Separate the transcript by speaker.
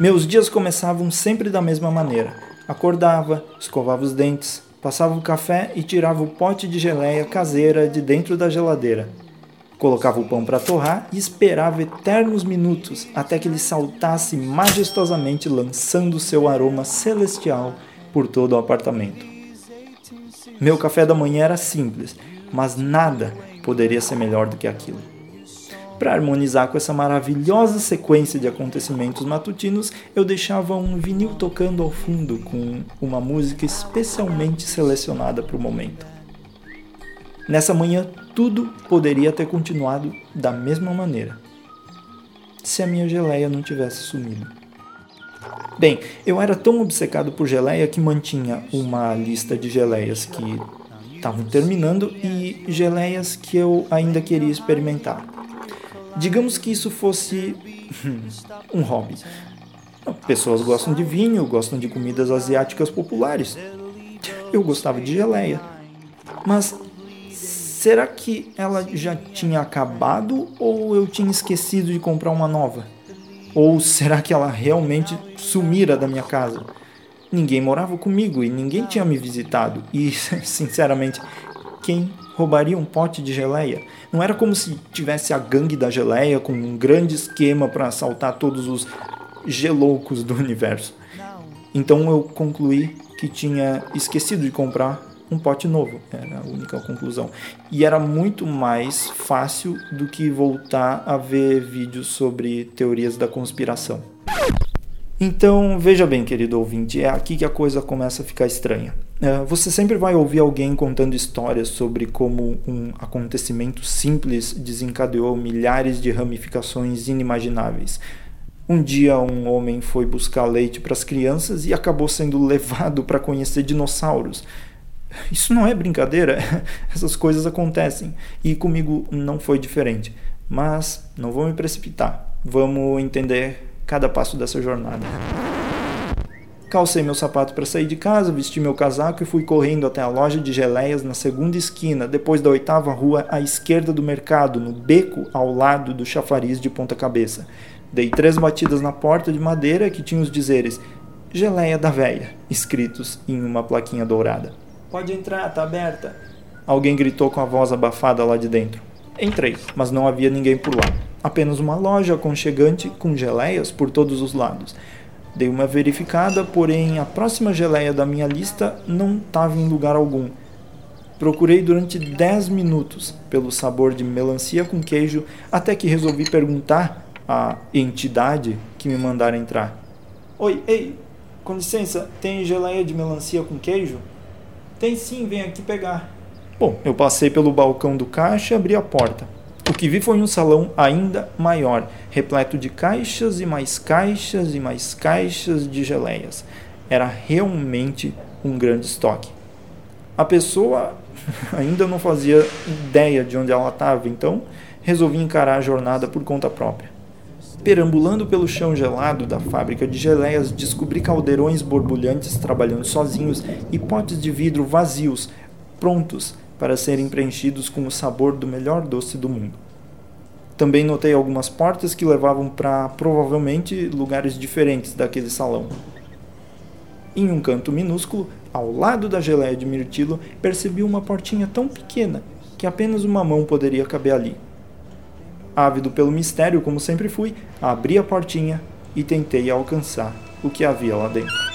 Speaker 1: Meus dias começavam sempre da mesma maneira. Acordava, escovava os dentes, passava o café e tirava o pote de geleia caseira de dentro da geladeira. Colocava o pão para torrar e esperava eternos minutos até que ele saltasse majestosamente, lançando seu aroma celestial por todo o apartamento. Meu café da manhã era simples, mas nada poderia ser melhor do que aquilo. Para harmonizar com essa maravilhosa sequência de acontecimentos matutinos, eu deixava um vinil tocando ao fundo com uma música especialmente selecionada para o momento. Nessa manhã, tudo poderia ter continuado da mesma maneira, se a minha geleia não tivesse sumido. Bem, eu era tão obcecado por geleia que mantinha uma lista de geleias que estavam terminando e geleias que eu ainda queria experimentar. Digamos que isso fosse um hobby. Pessoas gostam de vinho, gostam de comidas asiáticas populares. Eu gostava de geleia. Mas será que ela já tinha acabado ou eu tinha esquecido de comprar uma nova? Ou será que ela realmente sumira da minha casa? Ninguém morava comigo e ninguém tinha me visitado. E, sinceramente, quem roubaria um pote de geleia. Não era como se tivesse a gangue da geleia com um grande esquema para assaltar todos os geloucos do universo. Então eu concluí que tinha esquecido de comprar um pote novo, era a única conclusão. E era muito mais fácil do que voltar a ver vídeos sobre teorias da conspiração. Então, veja bem, querido ouvinte, é aqui que a coisa começa a ficar estranha. É, você sempre vai ouvir alguém contando histórias sobre como um acontecimento simples desencadeou milhares de ramificações inimagináveis. Um dia, um homem foi buscar leite para as crianças e acabou sendo levado para conhecer dinossauros. Isso não é brincadeira, essas coisas acontecem e comigo não foi diferente. Mas não vou me precipitar, vamos entender cada passo dessa jornada. Calcei meu sapato para sair de casa, vesti meu casaco e fui correndo até a loja de geleias na segunda esquina, depois da oitava rua à esquerda do mercado, no beco ao lado do chafariz de ponta cabeça. Dei três batidas na porta de madeira que tinha os dizeres Geleia da Véia, escritos em uma plaquinha dourada. Pode entrar, tá aberta. Alguém gritou com a voz abafada lá de dentro. Entrei, mas não havia ninguém por lá. Apenas uma loja aconchegante com geleias por todos os lados. Dei uma verificada, porém a próxima geleia da minha lista não estava em lugar algum. Procurei durante 10 minutos pelo sabor de melancia com queijo até que resolvi perguntar à entidade que me mandara entrar. Oi, ei, com licença, tem geleia de melancia com queijo? Tem sim, vem aqui pegar. Bom, eu passei pelo balcão do caixa e abri a porta. O que vi foi um salão ainda maior, repleto de caixas e mais caixas e mais caixas de geleias. Era realmente um grande estoque. A pessoa ainda não fazia ideia de onde ela estava, então resolvi encarar a jornada por conta própria. Perambulando pelo chão gelado da fábrica de geleias, descobri caldeirões borbulhantes trabalhando sozinhos e potes de vidro vazios, prontos para serem preenchidos com o sabor do melhor doce do mundo. Também notei algumas portas que levavam para provavelmente lugares diferentes daquele salão. Em um canto minúsculo, ao lado da geleia de mirtilo, percebi uma portinha tão pequena que apenas uma mão poderia caber ali. Ávido pelo mistério, como sempre fui, abri a portinha e tentei alcançar o que havia lá dentro.